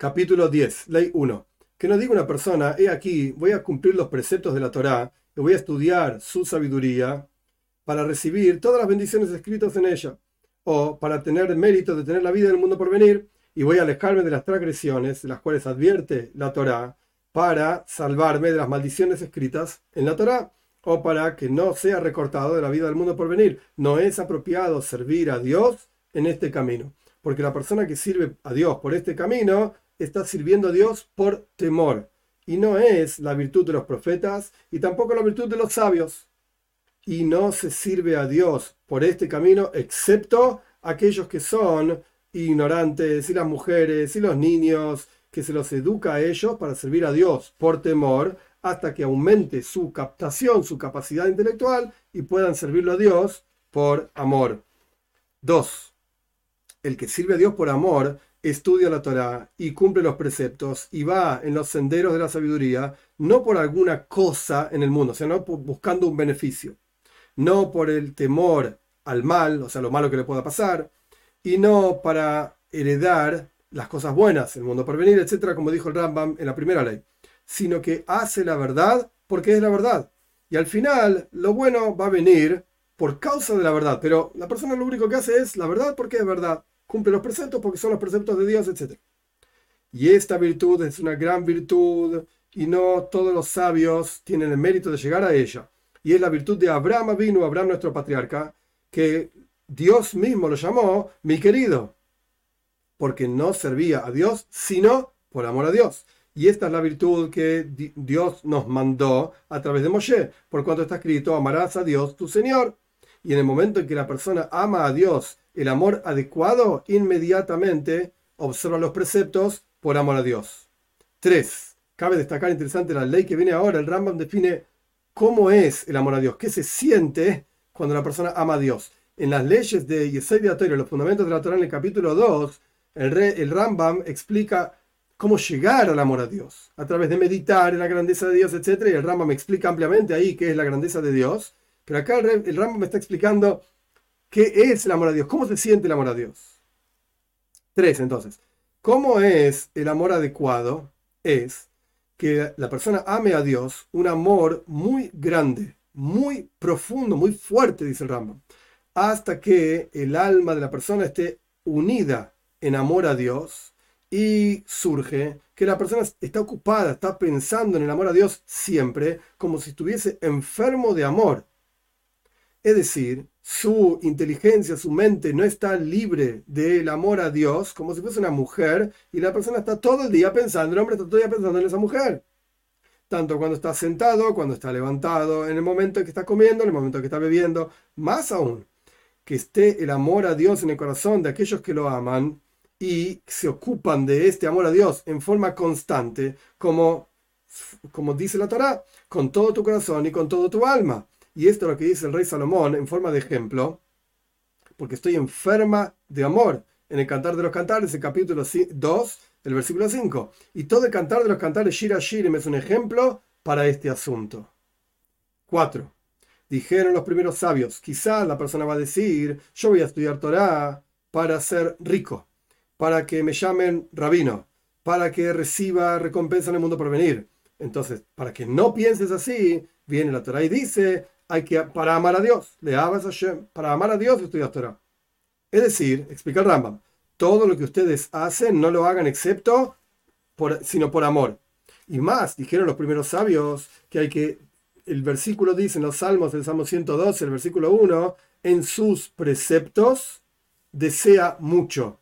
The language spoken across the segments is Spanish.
Capítulo 10, Ley 1. Que no diga una persona, he aquí, voy a cumplir los preceptos de la Torá, y voy a estudiar su sabiduría para recibir todas las bendiciones escritas en ella, o para tener mérito de tener la vida del mundo por venir, y voy a alejarme de las transgresiones, las cuales advierte la Torá, para salvarme de las maldiciones escritas en la Torá, o para que no sea recortado de la vida del mundo por venir. No es apropiado servir a Dios en este camino, porque la persona que sirve a Dios por este camino está sirviendo a Dios por temor. Y no es la virtud de los profetas y tampoco la virtud de los sabios. Y no se sirve a Dios por este camino excepto aquellos que son ignorantes y las mujeres y los niños, que se los educa a ellos para servir a Dios por temor hasta que aumente su captación, su capacidad intelectual y puedan servirlo a Dios por amor. 2. El que sirve a Dios por amor estudia la Torah y cumple los preceptos y va en los senderos de la sabiduría, no por alguna cosa en el mundo, o sea, no buscando un beneficio, no por el temor al mal, o sea, lo malo que le pueda pasar, y no para heredar las cosas buenas, el mundo por venir, etcétera, como dijo el Rambam en la primera ley, sino que hace la verdad porque es la verdad. Y al final, lo bueno va a venir por causa de la verdad, pero la persona lo único que hace es la verdad porque es verdad cumple los preceptos porque son los preceptos de Dios, etc. Y esta virtud es una gran virtud y no todos los sabios tienen el mérito de llegar a ella. Y es la virtud de Abraham vino, Abraham nuestro patriarca, que Dios mismo lo llamó mi querido, porque no servía a Dios, sino por amor a Dios. Y esta es la virtud que Dios nos mandó a través de Moshe, por cuanto está escrito, amarás a Dios tu Señor. Y en el momento en que la persona ama a Dios el amor adecuado, inmediatamente observa los preceptos por amor a Dios. 3. Cabe destacar interesante la ley que viene ahora. El Rambam define cómo es el amor a Dios, qué se siente cuando la persona ama a Dios. En las leyes de Yesod los fundamentos de la Torah en el capítulo 2, el, el Rambam explica cómo llegar al amor a Dios, a través de meditar en la grandeza de Dios, etc. Y el Rambam explica ampliamente ahí qué es la grandeza de Dios. Pero acá el, Rambam está explicando ¿Qué es el amor a Dios? ¿Cómo se siente el amor a Dios? Tres, entonces. ¿Cómo es el amor adecuado? Es que la persona ame a Dios un amor muy grande, muy profundo, muy fuerte, dice el Rambam, hasta que el alma de la persona esté unida en amor a Dios y surge que la persona está ocupada, está pensando en el amor a Dios siempre, como si estuviese enfermo de amor. Es decir, su inteligencia, su mente no está libre del amor a Dios, como si fuese una mujer, y la persona está todo el día pensando, el hombre está todo el día pensando en esa mujer. Tanto cuando está sentado, cuando está levantado, en el momento en que está comiendo, en el momento en que está bebiendo, más aún, que esté el amor a Dios en el corazón de aquellos que lo aman y se ocupan de este amor a Dios en forma constante, como, como dice la Torah, con todo tu corazón y con todo tu alma. Y esto es lo que dice el rey Salomón en forma de ejemplo, porque estoy enferma de amor. En el Cantar de los Cantares, el capítulo 2, el versículo 5. Y todo el Cantar de los Cantares, Shira Shirim, es un ejemplo para este asunto. 4. Dijeron los primeros sabios, quizás la persona va a decir, yo voy a estudiar Torah para ser rico, para que me llamen rabino, para que reciba recompensa en el mundo por venir. Entonces, para que no pienses así, viene la Torah y dice, hay que, para amar a Dios, le amas a para amar a Dios estudias Torah. Es decir, explica el Rambam, todo lo que ustedes hacen no lo hagan excepto, por, sino por amor. Y más, dijeron los primeros sabios que hay que, el versículo dice en los Salmos, el Salmo 112, el versículo 1, en sus preceptos desea mucho.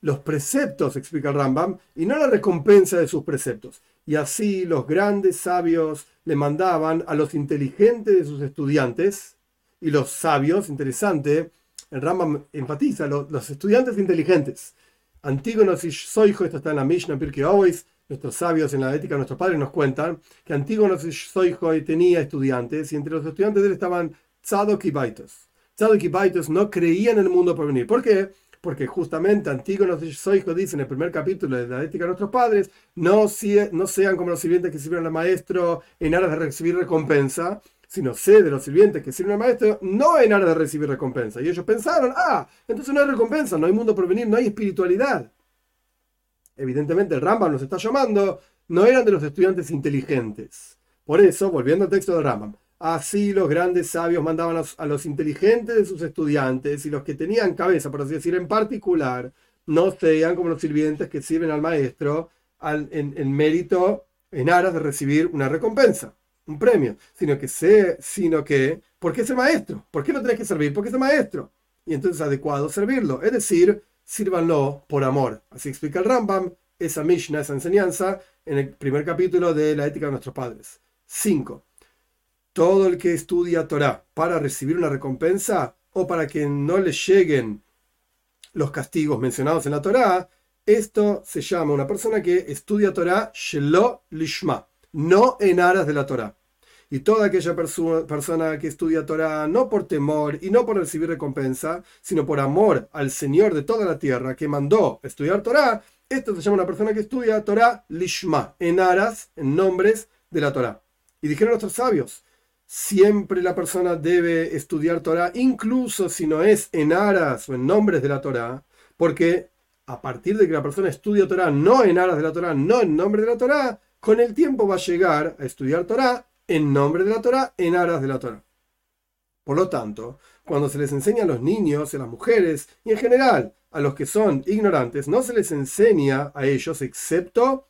Los preceptos, explica el Rambam, y no la recompensa de sus preceptos. Y así los grandes sabios le mandaban a los inteligentes de sus estudiantes y los sabios, interesante, el Rambam enfatiza, los, estudiantes inteligentes. Antígonos y Soijo, esto está en la Mishnah Pirkei Always, nuestros sabios en la ética, nuestros padres nos cuentan que Antígonos y Soijo tenía estudiantes y entre los estudiantes de él estaban Tzadok y Baitos. Tzadok y Baitos no creían en el mundo por venir. ¿Por qué? Porque justamente Antígonos y Soijo dice en el primer capítulo de la ética de nuestros padres, no, no sean como los sirvientes que sirven al maestro en aras de recibir recompensa, sino sé de los sirvientes que sirven al maestro no en aras de recibir recompensa. Y ellos pensaron, ah, entonces no hay recompensa, no hay mundo por venir, no hay espiritualidad. evidentemente el Rambam nos está llamando, no eran de los estudiantes inteligentes. Por eso, volviendo al texto de Rambam, así los grandes sabios mandaban a los, inteligentes de sus estudiantes y los que tenían cabeza, por así decir, en particular, no sean como los sirvientes que sirven al maestro en, mérito, en aras de recibir una recompensa, un premio, sino que, sé, sino que, ¿por qué es el maestro? ¿Por qué no tenés que servir? Porque es el maestro. Y entonces es adecuado servirlo, es decir, sírvanlo por amor. Así explica el Rambam, esa Mishnah, esa enseñanza, en el primer capítulo de la ética de nuestros padres. 5. Todo el que estudia Torah para recibir una recompensa o para que no le lleguen los castigos mencionados en la Torah, esto se llama una persona que estudia Torah shelo lishma, no en aras de la Torah. Y toda aquella persona que estudia Torah no por temor y no por recibir recompensa, sino por amor al Señor de toda la tierra que mandó estudiar Torah, esto se llama una persona que estudia Torah lishma, en aras, en nombres de la Torah. Y dijeron nuestros sabios, siempre la persona debe estudiar Torah, incluso si no es en aras o en nombres de la Torah, porque a partir de que la persona estudia Torah no en aras de la Torah, no en nombre de la Torah, con el tiempo va a llegar a estudiar Torah en nombre de la Torah, en aras de la Torah. Por lo tanto, cuando se les enseña a los niños, a las mujeres y en general a los que son ignorantes, no se les enseña a ellos excepto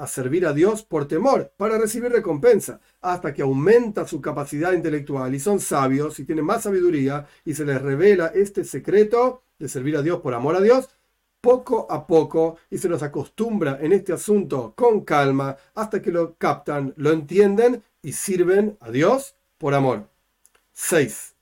a servir a Dios por temor, para recibir recompensa, hasta que aumenta su capacidad intelectual y son sabios y tienen más sabiduría y se les revela este secreto de servir a Dios por amor a Dios, poco a poco y se los acostumbra en este asunto con calma hasta que lo captan, lo entienden y sirven a Dios por amor. 6.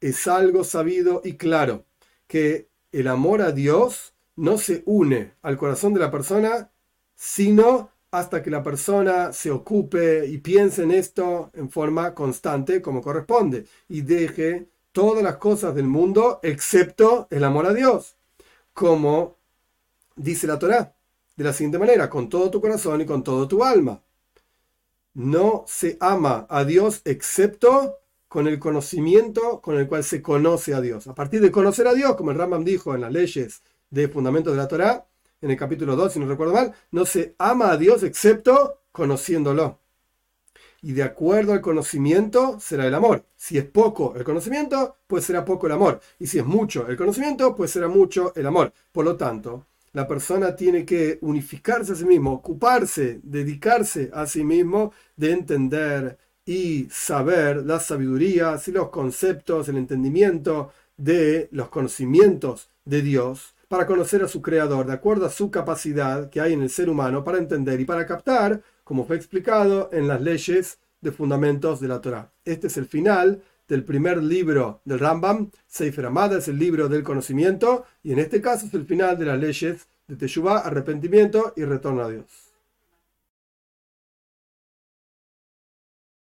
Es algo sabido y claro que el amor a Dios no se une al corazón de la persona, sino hasta que la persona se ocupe y piense en esto en forma constante como corresponde y deje todas las cosas del mundo excepto el amor a Dios, como dice la Torá, de la siguiente manera, con todo tu corazón y con todo tu alma. No se ama a Dios excepto con el conocimiento con el cual se conoce a Dios. A partir de conocer a Dios, como el Rambam dijo en las leyes de fundamentos de la Torá, en el capítulo 2, si no recuerdo mal, no se ama a Dios excepto conociéndolo. Y de acuerdo al conocimiento será el amor. Si es poco el conocimiento, pues será poco el amor. Y si es mucho el conocimiento, pues será mucho el amor. Por lo tanto, la persona tiene que unificarse a sí mismo, ocuparse, dedicarse a sí mismo de entender y saber las sabidurías y los conceptos, el entendimiento de los conocimientos de Dios para conocer a su creador de acuerdo a su capacidad que hay en el ser humano para entender y para captar, como fue explicado en las leyes de fundamentos de la Torah. Este es el final del primer libro del Rambam, Sefer Amada es el libro del conocimiento y en este caso es el final de las leyes de Teshuvah, arrepentimiento y retorno a Dios.